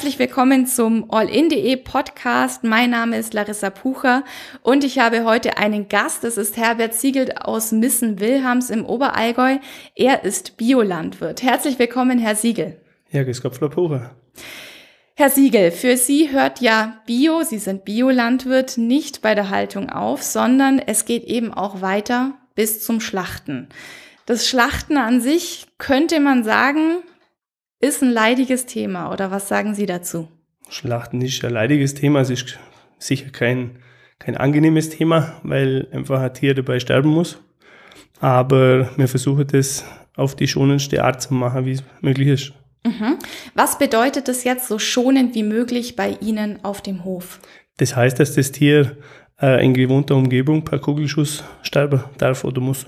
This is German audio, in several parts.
Herzlich willkommen zum Allin.de Podcast. Mein Name ist Larissa Pucher und ich habe heute einen Gast. Das ist Herbert Siegelt aus Missen-Wilhams im Oberallgäu. Er ist Biolandwirt. Herzlich willkommen, Herr Siegel. Ja, grüß Gott, Frau Pucher. Herr Siegel, für Sie hört ja Bio, Sie sind Biolandwirt, nicht bei der Haltung auf, sondern es geht eben auch weiter bis zum Schlachten. Das Schlachten an sich könnte man sagen, ist ein leidiges Thema oder was sagen Sie dazu? Schlachten ist ein leidiges Thema, es ist sicher kein, kein angenehmes Thema, weil einfach ein Tier dabei sterben muss. Aber wir versuchen das auf die schonendste Art zu machen, wie es möglich ist. Mhm. Was bedeutet das jetzt so schonend wie möglich bei Ihnen auf dem Hof? Das heißt, dass das Tier äh, in gewohnter Umgebung per Kugelschuss sterben darf oder muss.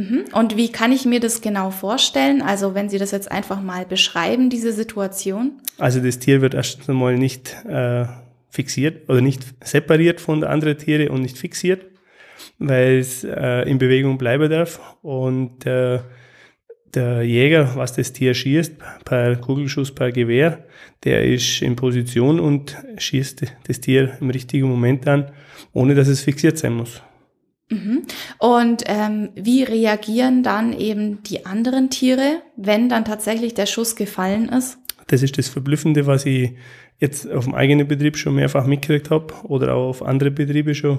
Mhm. Und wie kann ich mir das genau vorstellen? Also wenn Sie das jetzt einfach mal beschreiben, diese Situation. Also das Tier wird erst einmal nicht äh, fixiert oder nicht separiert von den anderen Tieren und nicht fixiert, weil es äh, in Bewegung bleiben darf. Und äh, der Jäger, was das Tier schießt, per Kugelschuss, per Gewehr, der ist in Position und schießt das Tier im richtigen Moment an, ohne dass es fixiert sein muss. Mhm. Und ähm, wie reagieren dann eben die anderen Tiere, wenn dann tatsächlich der Schuss gefallen ist? Das ist das Verblüffende, was ich jetzt auf dem eigenen Betrieb schon mehrfach mitgekriegt habe oder auch auf andere Betriebe schon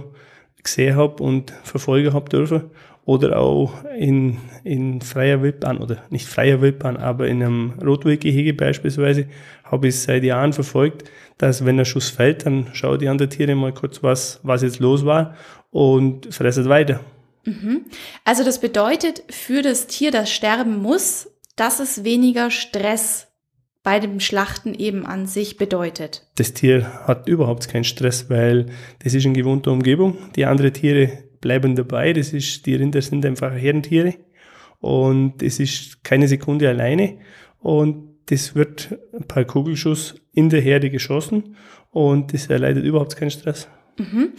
gesehen habe und verfolgen habe dürfen oder auch in, in freier Wildbahn oder nicht freier Wildbahn, aber in einem Rotwildgehege beispielsweise habe ich seit Jahren verfolgt, dass wenn der Schuss fällt, dann schauen die anderen Tiere mal kurz, was, was jetzt los war und fressen weiter. Mhm. Also das bedeutet für das Tier, das sterben muss, dass es weniger Stress bei dem Schlachten eben an sich bedeutet. Das Tier hat überhaupt keinen Stress, weil das ist in gewohnter Umgebung. Die anderen Tiere bleiben dabei. Das ist, die Rinder sind einfach Herdentiere und es ist keine Sekunde alleine und das wird per Kugelschuss in der Herde geschossen und das erleidet überhaupt keinen Stress. Mhm.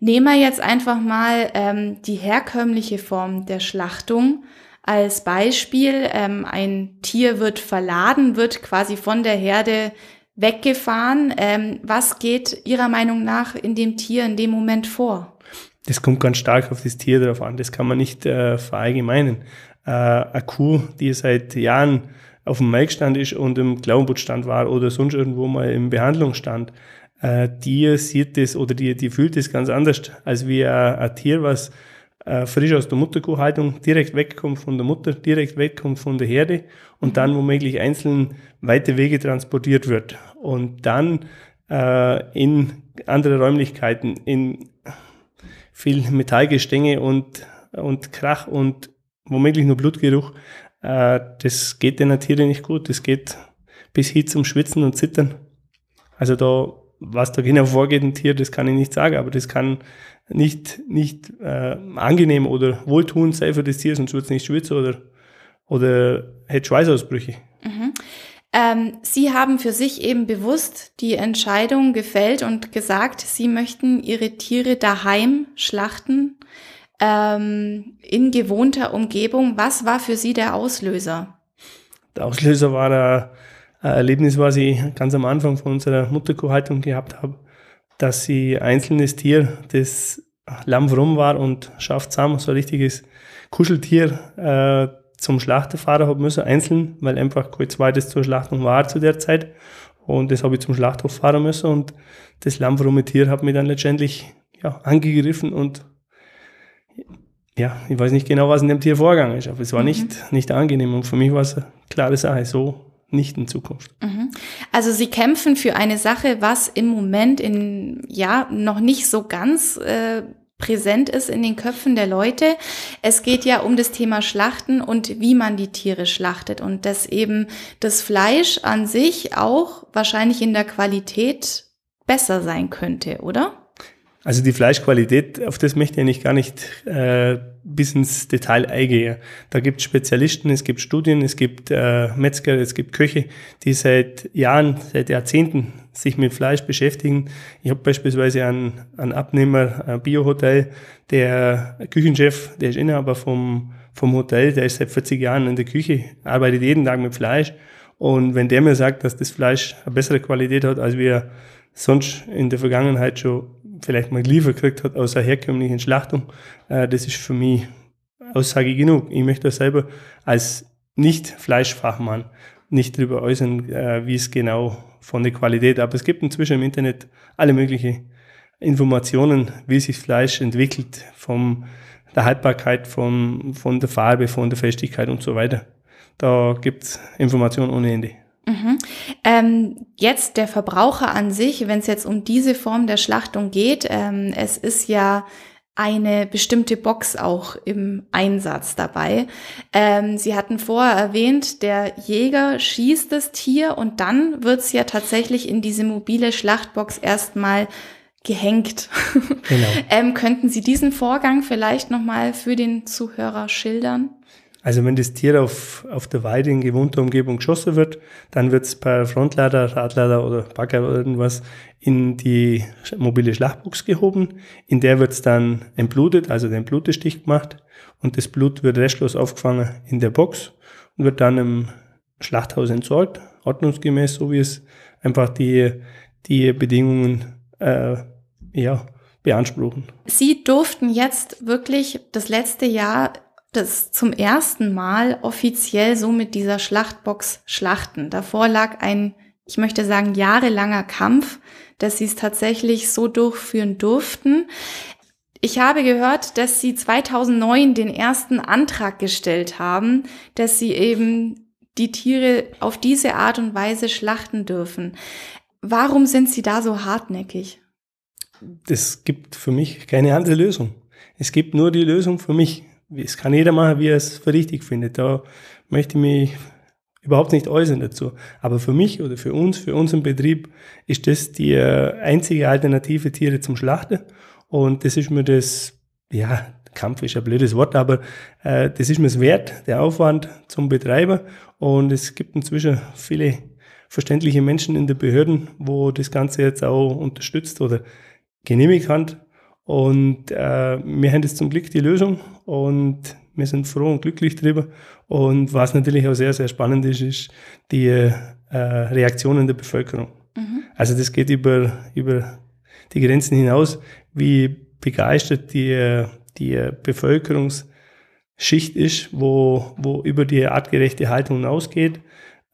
Nehmen wir jetzt einfach mal ähm, die herkömmliche Form der Schlachtung als Beispiel. Ähm, ein Tier wird verladen, wird quasi von der Herde weggefahren. Ähm, was geht Ihrer Meinung nach in dem Tier in dem Moment vor? Das kommt ganz stark auf das Tier drauf an. Das kann man nicht äh, verallgemeinern. Äh, eine Kuh, die seit Jahren auf dem Melkstand ist und im Klauenbootstand war oder sonst irgendwo mal im Behandlungsstand, äh, die sieht das oder die, die fühlt das ganz anders als wie ein, ein Tier, was äh, frisch aus der Mutterkuhhaltung direkt wegkommt von der Mutter, direkt wegkommt von der Herde und dann womöglich einzeln weite Wege transportiert wird und dann äh, in andere Räumlichkeiten, in viel Metallgestänge und, und Krach und womöglich nur Blutgeruch. Äh, das geht den Tieren nicht gut. Das geht bis hin zum Schwitzen und Zittern. Also da, was da genau vorgeht ein Tier, das kann ich nicht sagen, aber das kann nicht, nicht äh, angenehm oder wohltuend sein für das Tier, sonst wird es nicht schwitzen oder, oder hätte Schweißausbrüche. Ähm, Sie haben für sich eben bewusst die Entscheidung gefällt und gesagt, Sie möchten Ihre Tiere daheim schlachten, ähm, in gewohnter Umgebung. Was war für Sie der Auslöser? Der Auslöser war ein Erlebnis, was ich ganz am Anfang von unserer Mutterkuhhaltung gehabt habe, dass sie einzelnes Tier, das lammfromm war und schafft zusammen, so ein richtiges Kuscheltier, äh, zum Schlachterfahrer habe müssen, einzeln, weil einfach kein zweites zur Schlachtung war zu der Zeit. Und das habe ich zum Schlachthof fahren müssen und das lammfromme Tier hat mich dann letztendlich ja, angegriffen und ja, ich weiß nicht genau, was in dem Tier vorgegangen ist, aber es war mhm. nicht, nicht angenehm und für mich war es eine klare Sache, so nicht in Zukunft. Mhm. Also Sie kämpfen für eine Sache, was im Moment in ja noch nicht so ganz äh, präsent ist in den Köpfen der Leute. Es geht ja um das Thema Schlachten und wie man die Tiere schlachtet und dass eben das Fleisch an sich auch wahrscheinlich in der Qualität besser sein könnte, oder? Also die Fleischqualität, auf das möchte ich eigentlich gar nicht äh, bis ins Detail eingehen. Da gibt es Spezialisten, es gibt Studien, es gibt äh, Metzger, es gibt Köche, die seit Jahren, seit Jahrzehnten sich mit Fleisch beschäftigen. Ich habe beispielsweise einen, einen Abnehmer, ein Biohotel, der Küchenchef, der ist Inhaber vom, vom Hotel, der ist seit 40 Jahren in der Küche, arbeitet jeden Tag mit Fleisch Und wenn der mir sagt, dass das Fleisch eine bessere Qualität hat, als wir sonst in der Vergangenheit schon vielleicht mal geliefert gekriegt hat aus einer herkömmlichen Schlachtung, äh, das ist für mich Aussage genug. Ich möchte selber als Nicht-Fleischfachmann nicht darüber äußern, äh, wie es genau von der Qualität, aber es gibt inzwischen im Internet alle möglichen Informationen, wie sich Fleisch entwickelt, von der Haltbarkeit, von, von der Farbe, von der Festigkeit und so weiter. Da gibt es Informationen ohne Ende. Mhm. Ähm, jetzt der Verbraucher an sich, wenn es jetzt um diese Form der Schlachtung geht, ähm, es ist ja eine bestimmte Box auch im Einsatz dabei. Ähm, Sie hatten vorher erwähnt, der Jäger schießt das Tier und dann wird es ja tatsächlich in diese mobile Schlachtbox erstmal gehängt. Genau. ähm, könnten Sie diesen Vorgang vielleicht nochmal für den Zuhörer schildern? Also wenn das Tier auf, auf der Weide in gewohnter Umgebung geschossen wird, dann wird es per Frontlader, Radlader oder Bagger oder irgendwas in die mobile Schlachtbox gehoben. In der wird es dann entblutet, also den Blutestich gemacht und das Blut wird restlos aufgefangen in der Box und wird dann im Schlachthaus entsorgt, ordnungsgemäß, so wie es einfach die, die Bedingungen äh, ja, beanspruchen. Sie durften jetzt wirklich das letzte Jahr das zum ersten Mal offiziell so mit dieser Schlachtbox schlachten. Davor lag ein, ich möchte sagen, jahrelanger Kampf, dass sie es tatsächlich so durchführen durften. Ich habe gehört, dass sie 2009 den ersten Antrag gestellt haben, dass sie eben die Tiere auf diese Art und Weise schlachten dürfen. Warum sind sie da so hartnäckig? Es gibt für mich keine andere Lösung. Es gibt nur die Lösung für mich es kann jeder machen, wie er es für richtig findet. Da möchte ich mich überhaupt nicht äußern dazu. Aber für mich oder für uns, für unseren Betrieb ist das die äh, einzige Alternative Tiere zum Schlachten. Und das ist mir das, ja, Kampf ist ein blödes Wort, aber äh, das ist mir es wert, der Aufwand zum Betreiber. Und es gibt inzwischen viele verständliche Menschen in den Behörden, wo das Ganze jetzt auch unterstützt oder genehmigt hat. Und äh, wir haben jetzt zum Glück die Lösung und wir sind froh und glücklich drüber. Und was natürlich auch sehr, sehr spannend ist, ist die äh, Reaktionen der Bevölkerung. Mhm. Also das geht über, über die Grenzen hinaus, wie begeistert die, die Bevölkerungsschicht ist, wo, wo über die artgerechte Haltung hinausgeht,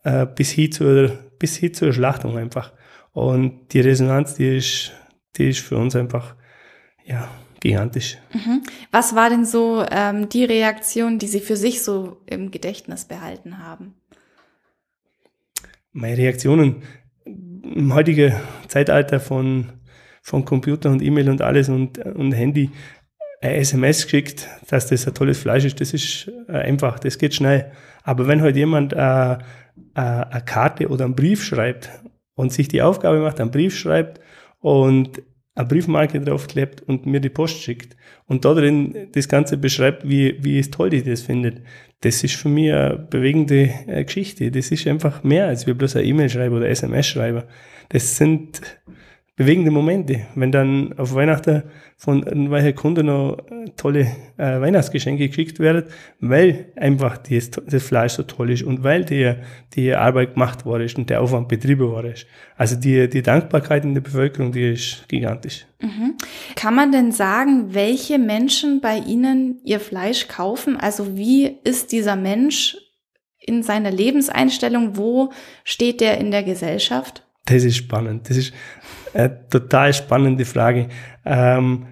äh, bis, hin zur, bis hin zur Schlachtung einfach. Und die Resonanz, die ist, die ist für uns einfach ja, gigantisch. Mhm. Was war denn so ähm, die Reaktion, die Sie für sich so im Gedächtnis behalten haben? Meine Reaktionen im heutigen Zeitalter von, von Computer und E-Mail und alles und, und Handy, ein SMS geschickt, dass das ein tolles Fleisch ist, das ist äh, einfach, das geht schnell. Aber wenn halt jemand äh, äh, eine Karte oder einen Brief schreibt und sich die Aufgabe macht, einen Brief schreibt und eine Briefmarke draufklebt und mir die Post schickt und da drin das Ganze beschreibt, wie, wie es toll die das findet, das ist für mich eine bewegende äh, Geschichte. Das ist einfach mehr als wir bloß eine E-Mail schreiben oder SMS schreiben. Das sind bewegende Momente, wenn dann auf Weihnachten von irgendwelchen Kunden noch äh, tolle äh, Weihnachtsgeschenke geschickt werden, weil einfach das, das Fleisch so toll ist und weil die, die Arbeit gemacht worden ist und der Aufwand betrieben worden ist. Also die, die Dankbarkeit in der Bevölkerung, die ist gigantisch. Mhm. Kann man denn sagen, welche Menschen bei Ihnen Ihr Fleisch kaufen? Also wie ist dieser Mensch in seiner Lebenseinstellung? Wo steht der in der Gesellschaft? Das ist spannend. Das ist eine total spannende Frage. Ähm,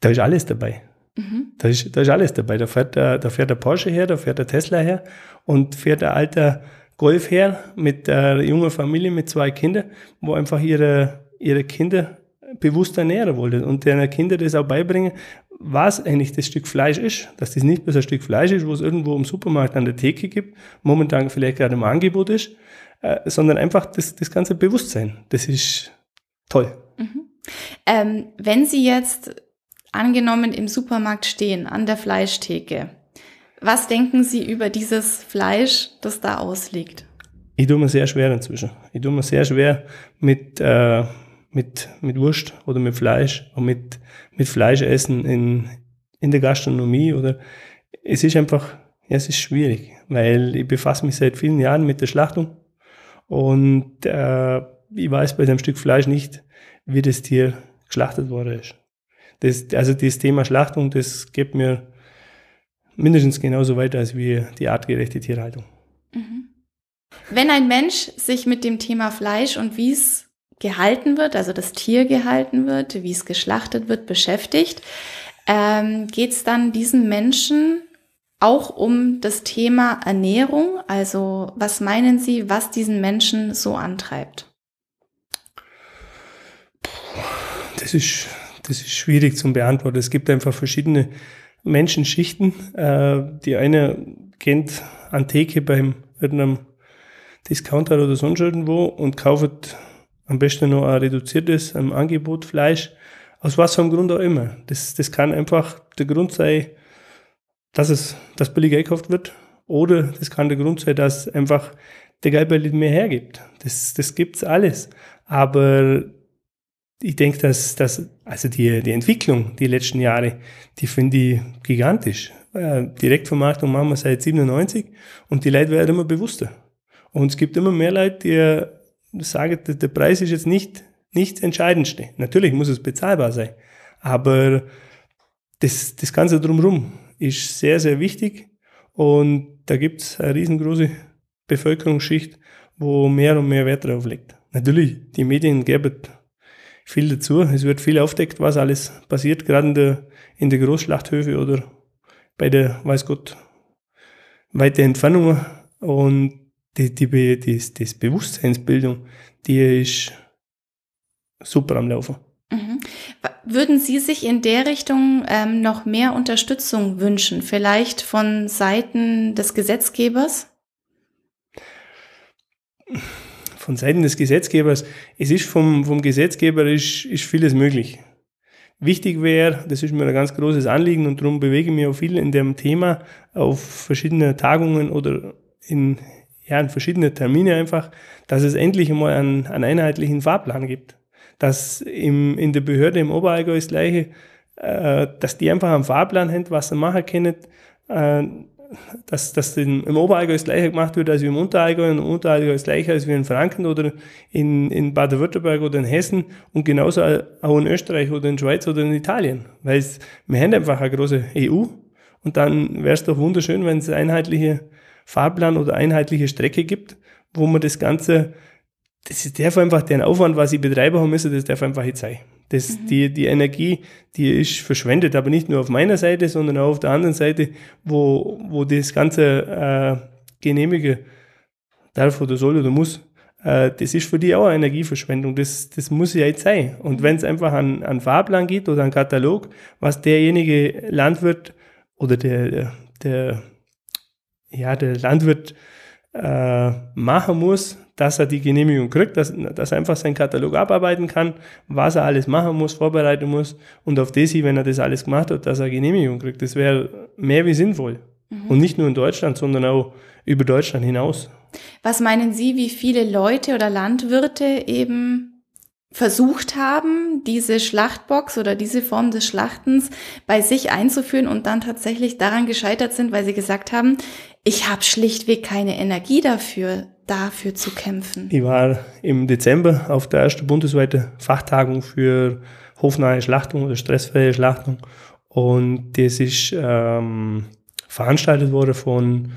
da ist alles dabei. Mhm. Da, ist, da ist alles dabei. Da fährt, der, da fährt der Porsche her, da fährt der Tesla her und fährt der alter Golf her mit einer jungen Familie mit zwei Kindern, wo einfach ihre, ihre Kinder bewusst ernähren wollen und deren Kinder das auch beibringen, was eigentlich das Stück Fleisch ist, dass das nicht bloß ein Stück Fleisch ist, wo es irgendwo im Supermarkt an der Theke gibt, momentan vielleicht gerade im Angebot ist, äh, sondern einfach das, das ganze Bewusstsein. Das ist toll. Mhm. Ähm, wenn Sie jetzt angenommen im Supermarkt stehen, an der Fleischtheke, was denken Sie über dieses Fleisch, das da ausliegt? Ich tue mir sehr schwer inzwischen. Ich tue mir sehr schwer mit, äh, mit, mit Wurst oder mit Fleisch und mit, mit Fleischessen in, in der Gastronomie oder es ist einfach, ja, es ist schwierig, weil ich befasse mich seit vielen Jahren mit der Schlachtung Und äh, ich weiß bei dem Stück Fleisch nicht, wie das Tier geschlachtet worden ist. Das, also das Thema Schlachtung, das gibt mir mindestens genauso weiter als wie die artgerechte Tierhaltung. Mhm. Wenn ein Mensch sich mit dem Thema Fleisch und wie es gehalten wird, also das Tier gehalten wird, wie es geschlachtet wird, beschäftigt, ähm, geht es dann diesen Menschen auch um das Thema Ernährung. Also was meinen Sie, was diesen Menschen so antreibt? Das ist, das ist schwierig zu beantworten. Es gibt einfach verschiedene Menschenschichten. Äh, die eine kennt Antike beim irgendeinem Discounter oder sonst irgendwo und kauft am besten noch ein reduziertes Angebot Fleisch. Aus was für einem Grund auch immer. Das, das kann einfach der Grund sein, dass es das billig gekauft wird. Oder das kann der Grund sein, dass einfach der Geldbeutel mehr hergibt. Das, das gibt's alles. Aber ich denke, dass, dass also die, die Entwicklung die letzten Jahre, die finde ich gigantisch. Äh, Direktvermarktung machen wir seit 97 und die Leute werden immer bewusster. Und es gibt immer mehr Leute, die sagen, der Preis ist jetzt nicht, nicht Entscheidendste. Natürlich muss es bezahlbar sein. Aber das, das Ganze drumherum ist sehr, sehr wichtig. Und da gibt es eine riesengroße Bevölkerungsschicht, wo mehr und mehr Wert drauf legt. Natürlich, die Medien geben viel dazu. Es wird viel aufdeckt, was alles passiert, gerade in der, in der Großschlachthöfe oder bei der, weiß Gott, weite Entfernung. Und die, die, die, das Bewusstseinsbildung, die ist super am Laufen. Mhm. Würden Sie sich in der Richtung ähm, noch mehr Unterstützung wünschen, vielleicht von Seiten des Gesetzgebers? Von Seiten des Gesetzgebers, es ist vom, vom Gesetzgeber ist, ist vieles möglich. Wichtig wäre, das ist mir ein ganz großes Anliegen und darum bewege ich mich auch viel in dem Thema auf verschiedene Tagungen oder in, ja, in verschiedene Termine einfach, dass es endlich einmal einen, einen einheitlichen Fahrplan gibt. Dass im, in der Behörde im Oberallgäu das Gleiche, äh, dass die einfach einen Fahrplan haben, was sie machen können, äh, dass, dass in, im Oberallgäu das Gleiche gemacht wird als im Unterallgäu und im Unterallgäu das Gleiche als wie in Franken oder in, in Baden-Württemberg oder in Hessen und genauso auch in Österreich oder in Schweiz oder in Italien. Weil es, wir haben einfach eine große EU und dann wäre es doch wunderschön, wenn es einheitliche Fahrplan oder einheitliche Strecke gibt, wo man das Ganze, das ist darf einfach den Aufwand, was ich betreiben haben müssen, das darf einfach nicht sein. Das, mhm. die, die Energie, die ist verschwendet, aber nicht nur auf meiner Seite, sondern auch auf der anderen Seite, wo, wo das Ganze äh, genehmige darf oder soll oder muss. Äh, das ist für die auch eine Energieverschwendung. Das, das muss ja jetzt sein. Und mhm. wenn es einfach an, an Fahrplan geht oder an Katalog, was derjenige Landwirt oder der, der, ja, der Landwirt äh, machen muss, dass er die Genehmigung kriegt, dass, dass er einfach seinen Katalog abarbeiten kann, was er alles machen muss, vorbereiten muss und auf das, wenn er das alles gemacht hat, dass er Genehmigung kriegt. Das wäre mehr wie sinnvoll. Mhm. Und nicht nur in Deutschland, sondern auch über Deutschland hinaus. Was meinen Sie, wie viele Leute oder Landwirte eben versucht haben, diese Schlachtbox oder diese Form des Schlachtens bei sich einzuführen und dann tatsächlich daran gescheitert sind, weil sie gesagt haben, ich habe schlichtweg keine Energie dafür dafür zu kämpfen? Ich war im Dezember auf der ersten bundesweiten Fachtagung für hofnahe Schlachtung oder stressfreie Schlachtung. Und das ist ähm, veranstaltet worden von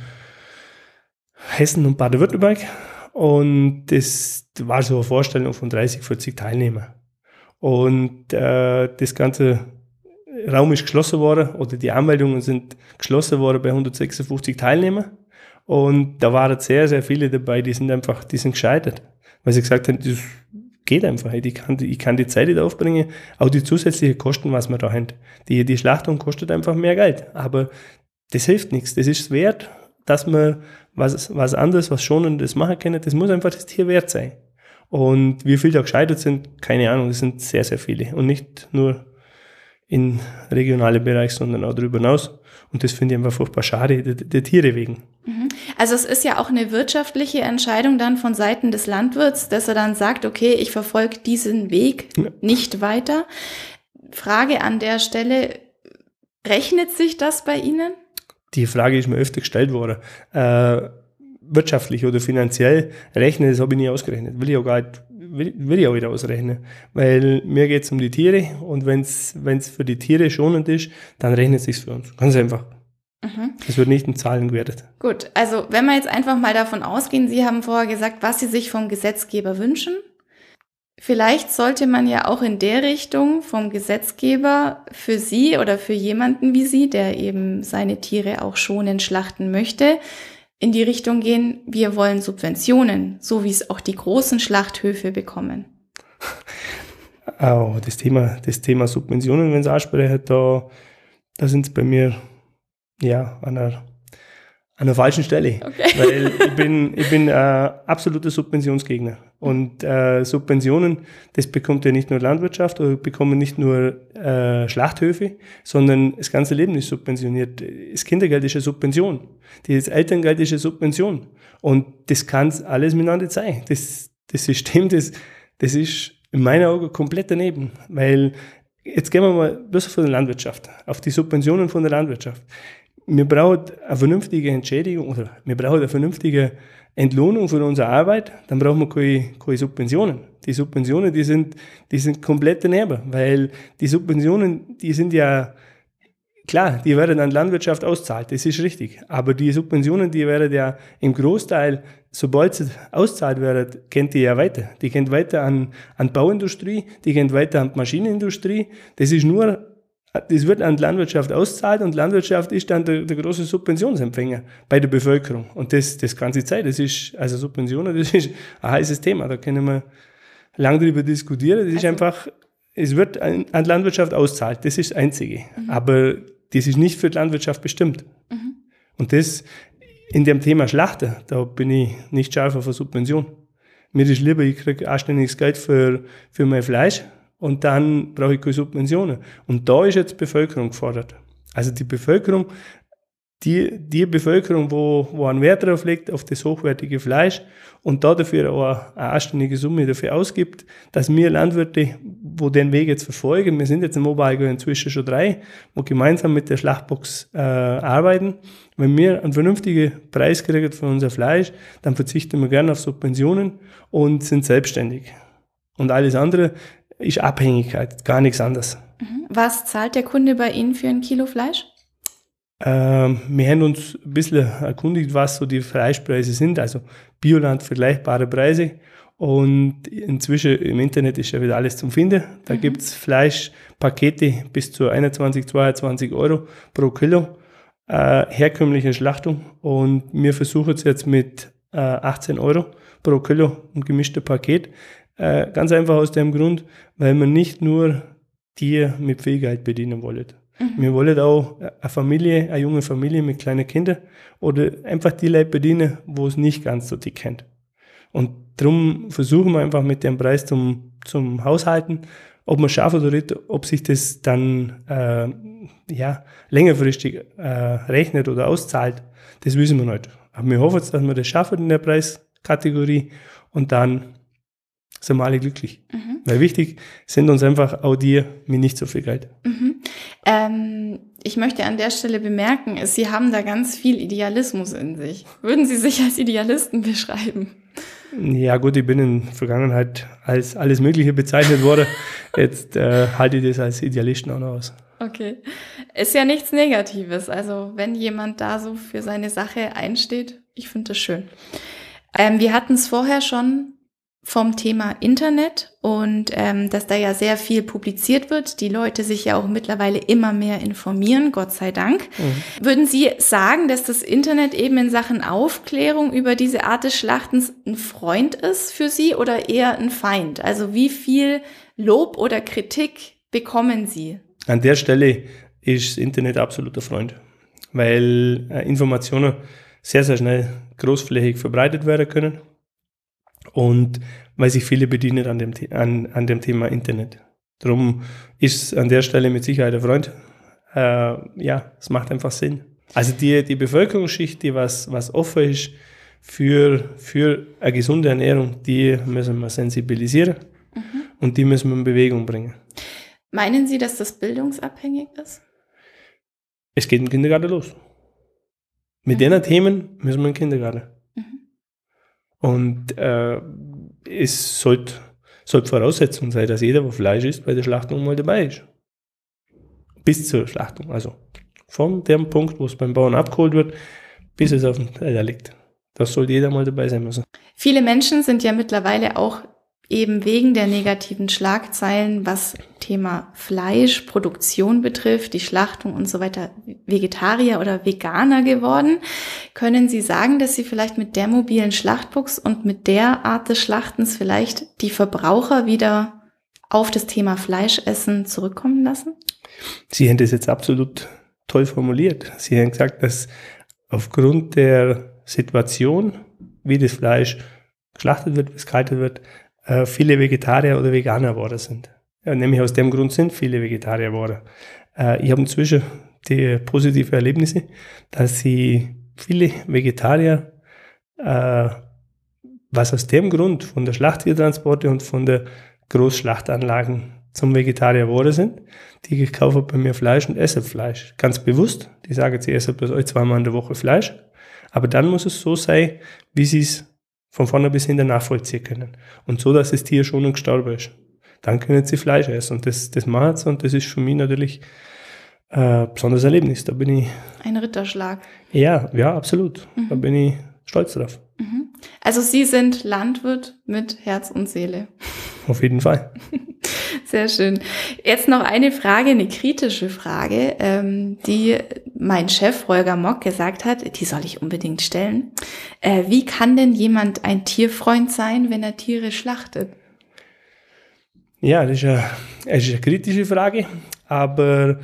Hessen und Baden-Württemberg. Und das war so eine Vorstellung von 30, 40 Teilnehmern. Und äh, das ganze Raum ist geschlossen worden oder die Anmeldungen sind geschlossen worden bei 156 Teilnehmern. Und da waren sehr, sehr viele dabei, die sind einfach, die sind gescheitert. Weil sie gesagt haben, das geht einfach. Ich kann, ich kann die Zeit nicht aufbringen. Auch die zusätzlichen Kosten, was wir da haben. Die, die Schlachtung kostet einfach mehr Geld. Aber das hilft nichts. Das ist wert, dass man was, was anderes, was Schonendes machen können. Das muss einfach das Tier wert sein. Und wie viele da gescheitert sind, keine Ahnung. Das sind sehr, sehr viele. Und nicht nur in regionale Bereich, sondern auch darüber hinaus. Und das finde ich einfach furchtbar schade, der, der Tiere wegen. Mhm. Also es ist ja auch eine wirtschaftliche Entscheidung dann von Seiten des Landwirts, dass er dann sagt, okay, ich verfolge diesen Weg ja. nicht weiter. Frage an der Stelle, rechnet sich das bei Ihnen? Die Frage ist mir öfter gestellt worden. Äh, wirtschaftlich oder finanziell rechnen, das habe ich nie ausgerechnet. Will ich auch gar nicht, will, will ich auch wieder ausrechnen. Weil mir geht es um die Tiere und wenn es für die Tiere schonend ist, dann rechnet es sich für uns. Ganz einfach. Mhm. Es wird nicht in Zahlen gewertet. Gut, also wenn wir jetzt einfach mal davon ausgehen, Sie haben vorher gesagt, was Sie sich vom Gesetzgeber wünschen. Vielleicht sollte man ja auch in der Richtung vom Gesetzgeber für Sie oder für jemanden wie Sie, der eben seine Tiere auch schonend schlachten möchte, in die Richtung gehen, wir wollen Subventionen, so wie es auch die großen Schlachthöfe bekommen. Oh, das Thema, das Thema Subventionen, wenn Sie ansprechen, da, da sind es bei mir ja an einer an der falschen Stelle. Okay. Weil ich bin, ich bin äh, absoluter Subventionsgegner. Und äh, Subventionen, das bekommt ja nicht nur Landwirtschaft oder bekommen nicht nur äh, Schlachthöfe, sondern das ganze Leben ist subventioniert. Das Kindergeld ist eine Subvention. Das Elterngeld ist eine Subvention. Und das kann alles miteinander sein. Das, das System, das, das ist in meinen Augen komplett daneben. Weil jetzt gehen wir mal bloß auf die Landwirtschaft, auf die Subventionen von der Landwirtschaft wir brauchen eine vernünftige Entschädigung oder wir brauchen eine vernünftige Entlohnung für unsere Arbeit, dann brauchen wir keine, keine Subventionen. Die Subventionen, die sind, die sind komplett daneben, weil die Subventionen, die sind ja, klar, die werden an Landwirtschaft auszahlt, das ist richtig. Aber die Subventionen, die werden ja im Großteil, sobald sie auszahlt werden, kennt die ja weiter. Die kennt weiter an, an Bauindustrie, die kennt weiter an Maschinenindustrie. Das ist nur das wird an die Landwirtschaft auszahlt und Landwirtschaft ist dann der, der große Subventionsempfänger bei der Bevölkerung. Und das, das ganze Zeit, das ist, also Subventionen, das ist ein heißes Thema. Da können wir lange drüber diskutieren. Das also, ist einfach, es wird an, an die Landwirtschaft auszahlt. Das ist das Einzige. Mhm. Aber das ist nicht für die Landwirtschaft bestimmt. Mhm. Und das, in dem Thema Schlachter, da bin ich nicht scharf auf eine Subvention. Mir ist lieber, ich kriege anständiges Geld für, für mein Fleisch und dann brauche ich keine Subventionen. Und da ist jetzt die Bevölkerung gefordert. Also die Bevölkerung, die, die Bevölkerung, wo, wo einen Wert darauf legt, auf das hochwertige Fleisch und da dafür auch eine anständige Summe dafür ausgibt, dass wir Landwirte, wo den Weg jetzt verfolgen, wir sind jetzt im Mobile inzwischen schon drei, wo gemeinsam mit der Schlachtbox äh, arbeiten, wenn wir einen vernünftigen Preis kriegen für unser Fleisch, dann verzichten wir gerne auf Subventionen und sind selbstständig. Und alles andere ist Abhängigkeit, gar nichts anderes. Mhm. Was zahlt der Kunde bei Ihnen für ein Kilo Fleisch? Ähm, wir haben uns ein bisschen erkundigt, was so die Fleischpreise sind. Also Bioland vergleichbare Preise. Und inzwischen im Internet ist ja wieder alles zum Finden. Da mhm. gibt es Fleischpakete bis zu 21, 22 Euro pro Kilo. Äh, herkömmliche Schlachtung. Und wir versuchen es jetzt mit äh, 18 Euro pro Kilo ein gemischtes Paket. Äh, ganz einfach aus dem Grund, weil man nicht nur Tier mit Fähigkeit bedienen wollen. Mhm. Wir wollen auch eine Familie, eine junge Familie mit kleinen Kindern oder einfach die Leute bedienen, wo es nicht ganz so dick kennt. Und darum versuchen wir einfach mit dem Preis zum, zum Haushalten, ob man schafft oder nicht, ob sich das dann äh, ja, längerfristig äh, rechnet oder auszahlt, das wissen wir nicht. Aber wir hoffen, dass wir das schaffen in der Preiskategorie und dann sind wir alle glücklich. Mhm. Weil wichtig sind uns einfach auch die mit nicht so viel Geld. Mhm. Ähm, ich möchte an der Stelle bemerken, Sie haben da ganz viel Idealismus in sich. Würden Sie sich als Idealisten beschreiben? Ja gut, ich bin in der Vergangenheit als alles Mögliche bezeichnet worden. Jetzt äh, halte ich das als Idealisten auch noch aus. Okay. Ist ja nichts Negatives. Also wenn jemand da so für seine Sache einsteht, ich finde das schön. Ähm, wir hatten es vorher schon vom Thema Internet und ähm, dass da ja sehr viel publiziert wird, die Leute sich ja auch mittlerweile immer mehr informieren, Gott sei Dank. Mhm. Würden Sie sagen, dass das Internet eben in Sachen Aufklärung über diese Art des Schlachtens ein Freund ist für Sie oder eher ein Feind? Also wie viel Lob oder Kritik bekommen Sie? An der Stelle ist das Internet absoluter Freund, weil äh, Informationen sehr, sehr schnell großflächig verbreitet werden können und weil sich viele bedienen an dem, an, an dem Thema Internet. Darum ist an der Stelle mit Sicherheit ein Freund. Äh, ja, es macht einfach Sinn. Also die, die Bevölkerungsschicht, die was, was offen ist für, für eine gesunde Ernährung, die müssen wir sensibilisieren mhm. und die müssen wir in Bewegung bringen. Meinen Sie, dass das bildungsabhängig ist? Es geht im Kindergarten los. Mit mhm. den Themen müssen wir im Kindergarten. Und äh, es sollte sollte Voraussetzung sein, dass jeder, der Fleisch isst, bei der Schlachtung mal dabei ist. Bis zur Schlachtung. Also von dem Punkt, wo es beim Bauern abgeholt wird, bis es auf dem Teller liegt. Das sollte jeder mal dabei sein müssen. Viele Menschen sind ja mittlerweile auch eben wegen der negativen Schlagzeilen, was Thema Fleisch, Produktion betrifft, die Schlachtung und so weiter, Vegetarier oder Veganer geworden. Können Sie sagen, dass Sie vielleicht mit der mobilen Schlachtbox und mit der Art des Schlachtens vielleicht die Verbraucher wieder auf das Thema Fleischessen zurückkommen lassen? Sie haben das jetzt absolut toll formuliert. Sie haben gesagt, dass aufgrund der Situation, wie das Fleisch geschlachtet wird, wie es gehalten wird, äh, viele Vegetarier oder Veganer geworden sind. Ja, nämlich aus dem Grund sind viele Vegetarier geworden. Äh, ich habe inzwischen die positive Erlebnisse, dass sie viele Vegetarier, äh, was aus dem Grund von der Schlachttiertransporte und von der Großschlachtanlagen zum Vegetarier geworden sind, die kaufen bei mir Fleisch und essen Fleisch. Ganz bewusst. Die sagen, sie essen bloß euch zweimal in der Woche Fleisch. Aber dann muss es so sein, wie sie es von vorne bis hinten nachvollziehen können. Und so, dass das Tier schon gestorben ist. Dann können sie Fleisch essen. Und das, das macht es und das ist für mich natürlich ein äh, besonderes Erlebnis. Da bin ich. Ein Ritterschlag. Ja, ja, absolut. Mhm. Da bin ich stolz drauf. Mhm. Also Sie sind Landwirt mit Herz und Seele. Auf jeden Fall. Sehr schön. Jetzt noch eine Frage, eine kritische Frage, ähm, die mein Chef Holger Mock gesagt hat, die soll ich unbedingt stellen. Äh, wie kann denn jemand ein Tierfreund sein, wenn er Tiere schlachtet? Ja, das ist eine, das ist eine kritische Frage, aber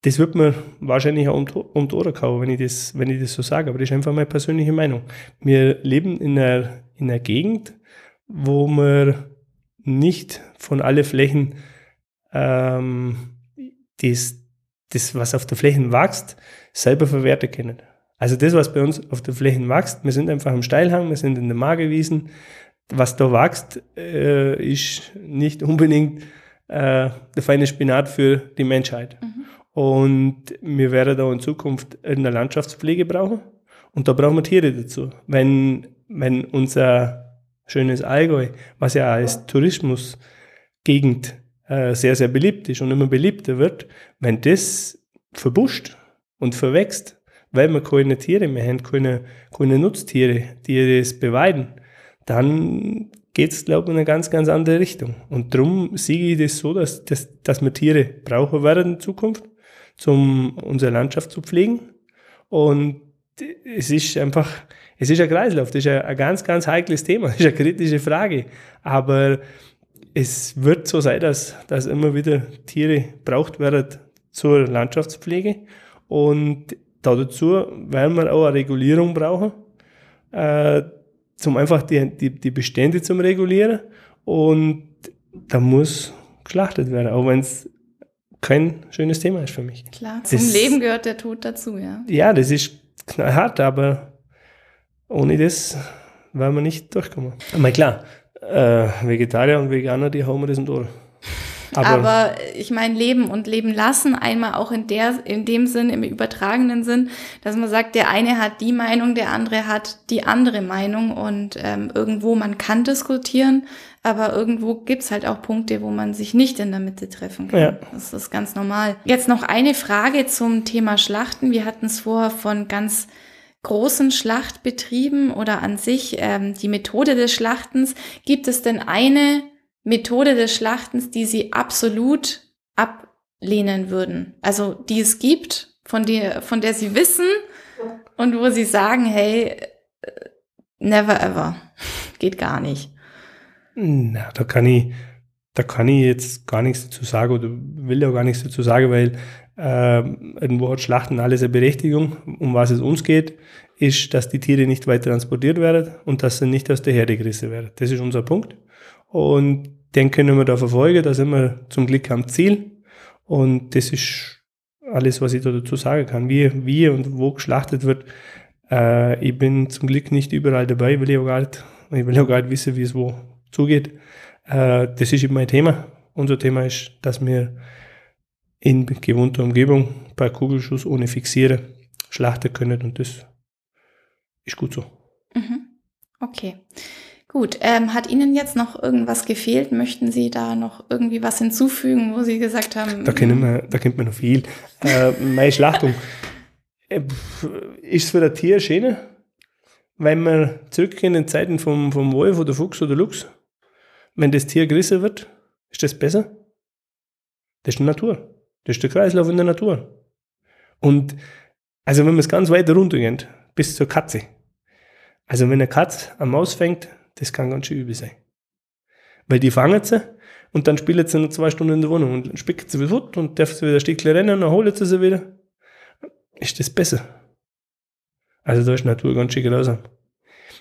das wird mir wahrscheinlich auch um, die Ohren kauen, wenn ich, das, wenn ich das so sage, aber das ist einfach meine persönliche Meinung. Wir leben in einer, in einer Gegend, wo wir nicht von alle Flächen ähm, das, das, was auf der Flächen wächst, selber verwerten können. Also das, was bei uns auf der Flächen wächst, wir sind einfach im Steilhang, wir sind in der Magerwiesen, was da wächst, äh, ist nicht unbedingt äh, der feine Spinat für die Menschheit. Mhm. Und wir werden da in Zukunft eine Landschaftspflege brauchen. Und da brauchen wir Tiere dazu. Wenn, wenn unser schönes Allgäu, was ja als Tourismusgegend äh, sehr, sehr beliebt ist und immer beliebter wird, wenn das verbuscht und verwächst, weil wir keine Tiere mehr haben, keine, keine Nutztiere, die das beweiden, dann geht es, glaube ich, in eine ganz, ganz andere Richtung. Und darum sehe ich das so, dass, dass, dass wir Tiere brauchen werden in Zukunft, um unsere Landschaft zu pflegen. Und es ist einfach, es ist ein Kreislauf, das ist ein, ein ganz, ganz heikles Thema, das ist eine kritische Frage. Aber es wird so sein, dass, dass immer wieder Tiere braucht werden zur Landschaftspflege. Und dazu werden wir auch eine Regulierung brauchen, äh, zum einfach die, die, die Bestände zum Regulieren. Und da muss geschlachtet werden, auch wenn es kein schönes Thema ist für mich. Klar, zum das, Leben gehört der Tod dazu, ja. Ja, das ist knallhart, aber ohne das werden wir nicht durchkommen. Aber klar, äh, Vegetarier und Veganer, die hauen wir das im Ohr. Aber, Aber, ich meine, leben und leben lassen, einmal auch in der, in dem Sinn, im übertragenen Sinn, dass man sagt, der eine hat die Meinung, der andere hat die andere Meinung und ähm, irgendwo man kann diskutieren, aber irgendwo gibt's halt auch Punkte, wo man sich nicht in der Mitte treffen kann. Ja. Das ist ganz normal. Jetzt noch eine Frage zum Thema Schlachten. Wir hatten es vorher von ganz großen Schlachtbetrieben oder an sich ähm, die Methode des Schlachtens. Gibt es denn eine Methode des Schlachtens, die Sie absolut ablehnen würden? Also die es gibt, von der, von der Sie wissen und wo Sie sagen, hey, äh, never ever, geht gar nicht. Na, da kann ich, da kann ich jetzt gar nichts dazu sagen oder will ja gar nichts dazu sagen, weil äh, irgendwo hat Schlachten alles eine Berechtigung. Um was es uns geht, ist, dass die Tiere nicht weiter transportiert werden und dass sie nicht aus der Herde gerissen werden. Das ist unser Punkt. Und den können wir da verfolgen. Da sind wir zum Glück am Ziel. Und das ist alles, was ich da dazu sagen kann. Wie, wie und wo geschlachtet wird. Äh, ich bin zum Glück nicht überall dabei, weil ich auch gar nicht, ich will auch gar nicht wissen, wie es wo zugeht. Äh, das ist eben mein Thema. Unser Thema ist, dass wir in gewohnter Umgebung bei Kugelschuss ohne Fixieren schlachten können und das ist gut so. Mhm. Okay. Gut, ähm, hat Ihnen jetzt noch irgendwas gefehlt? Möchten Sie da noch irgendwie was hinzufügen, wo Sie gesagt haben? Da kennen wir, da kennt man noch viel. Äh, meine Schlachtung. Äh, ist für ein Tier schöner, wenn wir zurückgehen in Zeiten vom, vom Wolf oder Fuchs oder Luchs? Wenn das Tier größer wird, ist das besser? Das ist Natur. Das ist der Kreislauf in der Natur. Und also wenn man es ganz weiter runtergeht, bis zur Katze. Also wenn eine Katze eine Maus fängt, das kann ganz schön übel sein. Weil die fangen sie und dann spielen sie noch zwei Stunden in der Wohnung und dann spickt sie wieder fort und darf sie wieder ein Stückchen rennen und dann holen sie sie wieder. Ist das besser? Also da ist Natur ganz schön grausam.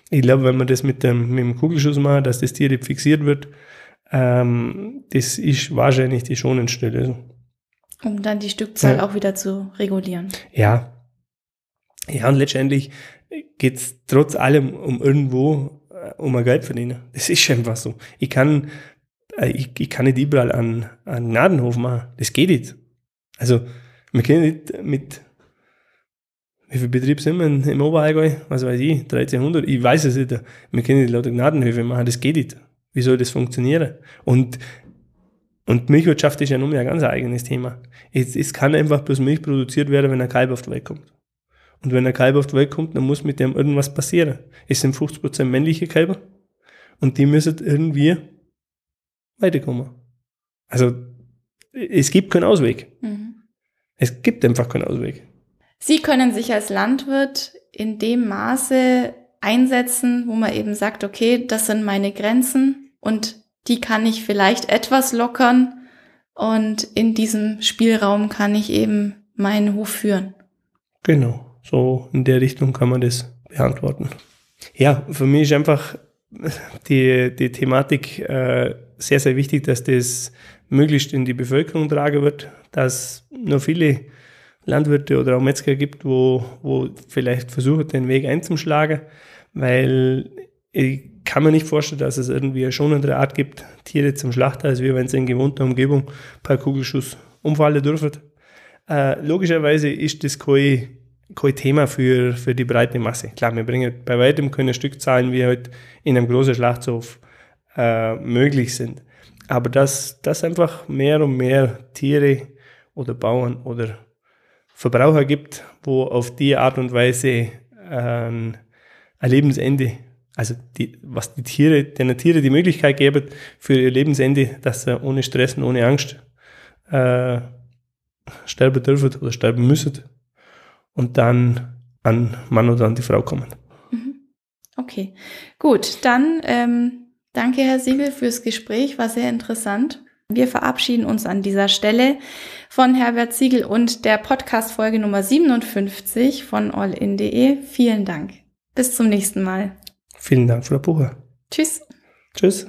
Ich glaube, wenn man das mit dem, mit dem Kugelschuss macht, dass das Tier fixiert wird, ähm, das ist wahrscheinlich die schonendste Lösung. Um dann die Stückzahl ja. auch wieder zu regulieren. Ja. Ja, und letztendlich geht es trotz allem um irgendwo äh, um ein Geld verdienen. Das ist einfach so. Ich kann, äh, ich, ich kann nicht überall an, an Gnadenhof machen. Das geht nicht. Also, wir können nicht mit, wie viel Betrieb sind wir im Oberallgäu? Was weiß ich, 1300? Ich weiß es nicht. Wir können nicht lauter Gnadenhöfe machen. Das geht nicht. Wie soll das funktionieren? Und, und Milchwirtschaft ist ja nun ein ganz eigenes Thema. Es, es kann einfach bloß Milch produziert werden, wenn ein Kalb auf die Welt kommt. Und wenn ein Kalb auf die Welt kommt, dann muss mit dem irgendwas passieren. Es sind 50% männliche Kälber und die müssen irgendwie weiterkommen. Also es gibt keinen Ausweg. Mhm. Es gibt einfach keinen Ausweg. Sie können sich als Landwirt in dem Maße einsetzen, wo man eben sagt, okay, das sind meine Grenzen und die kann ich vielleicht etwas lockern und in diesem Spielraum kann ich eben meinen Hof führen. Genau. So in der Richtung kann man das beantworten. Ja, für mich ist einfach die, die Thematik äh, sehr, sehr wichtig, dass das möglichst in die Bevölkerung tragen wird, dass nur viele Landwirte oder auch Metzger gibt, wo, wo vielleicht versuchen, den Weg einzuschlagen, weil ich kann mir nicht vorstellen, dass es irgendwie eine schonendere Art gibt, Tiere zum Schlachten, als wir, wenn sie in gewohnter Umgebung per Kugelschuss umfallen dürfen. Äh, logischerweise ist das kein kein Thema für, für die breite Masse. Klar, wir bringen bei weitem keine Stückzahlen, wie halt in einem großen Schlachthof äh, möglich sind. Aber dass, dass einfach mehr und mehr Tiere oder Bauern oder Verbraucher gibt, wo auf die Art und Weise äh, ein Lebensende, also die, was die Tiere, den Tiere die Möglichkeit geben für ihr Lebensende, dass sie ohne Stress und ohne Angst äh, sterben dürfen oder sterben müssen und dann an Mann oder an die Frau kommen. Mhm. Okay, gut, dann ähm, danke Herr Siegel fürs Gespräch, war sehr interessant. Wir verabschieden uns an dieser Stelle von Herbert Siegel und der Podcast-Folge Nummer 57 von allin.de. Vielen Dank. Bis zum nächsten Mal. Vielen Dank, Frau Bucher. Tschüss. Tschüss.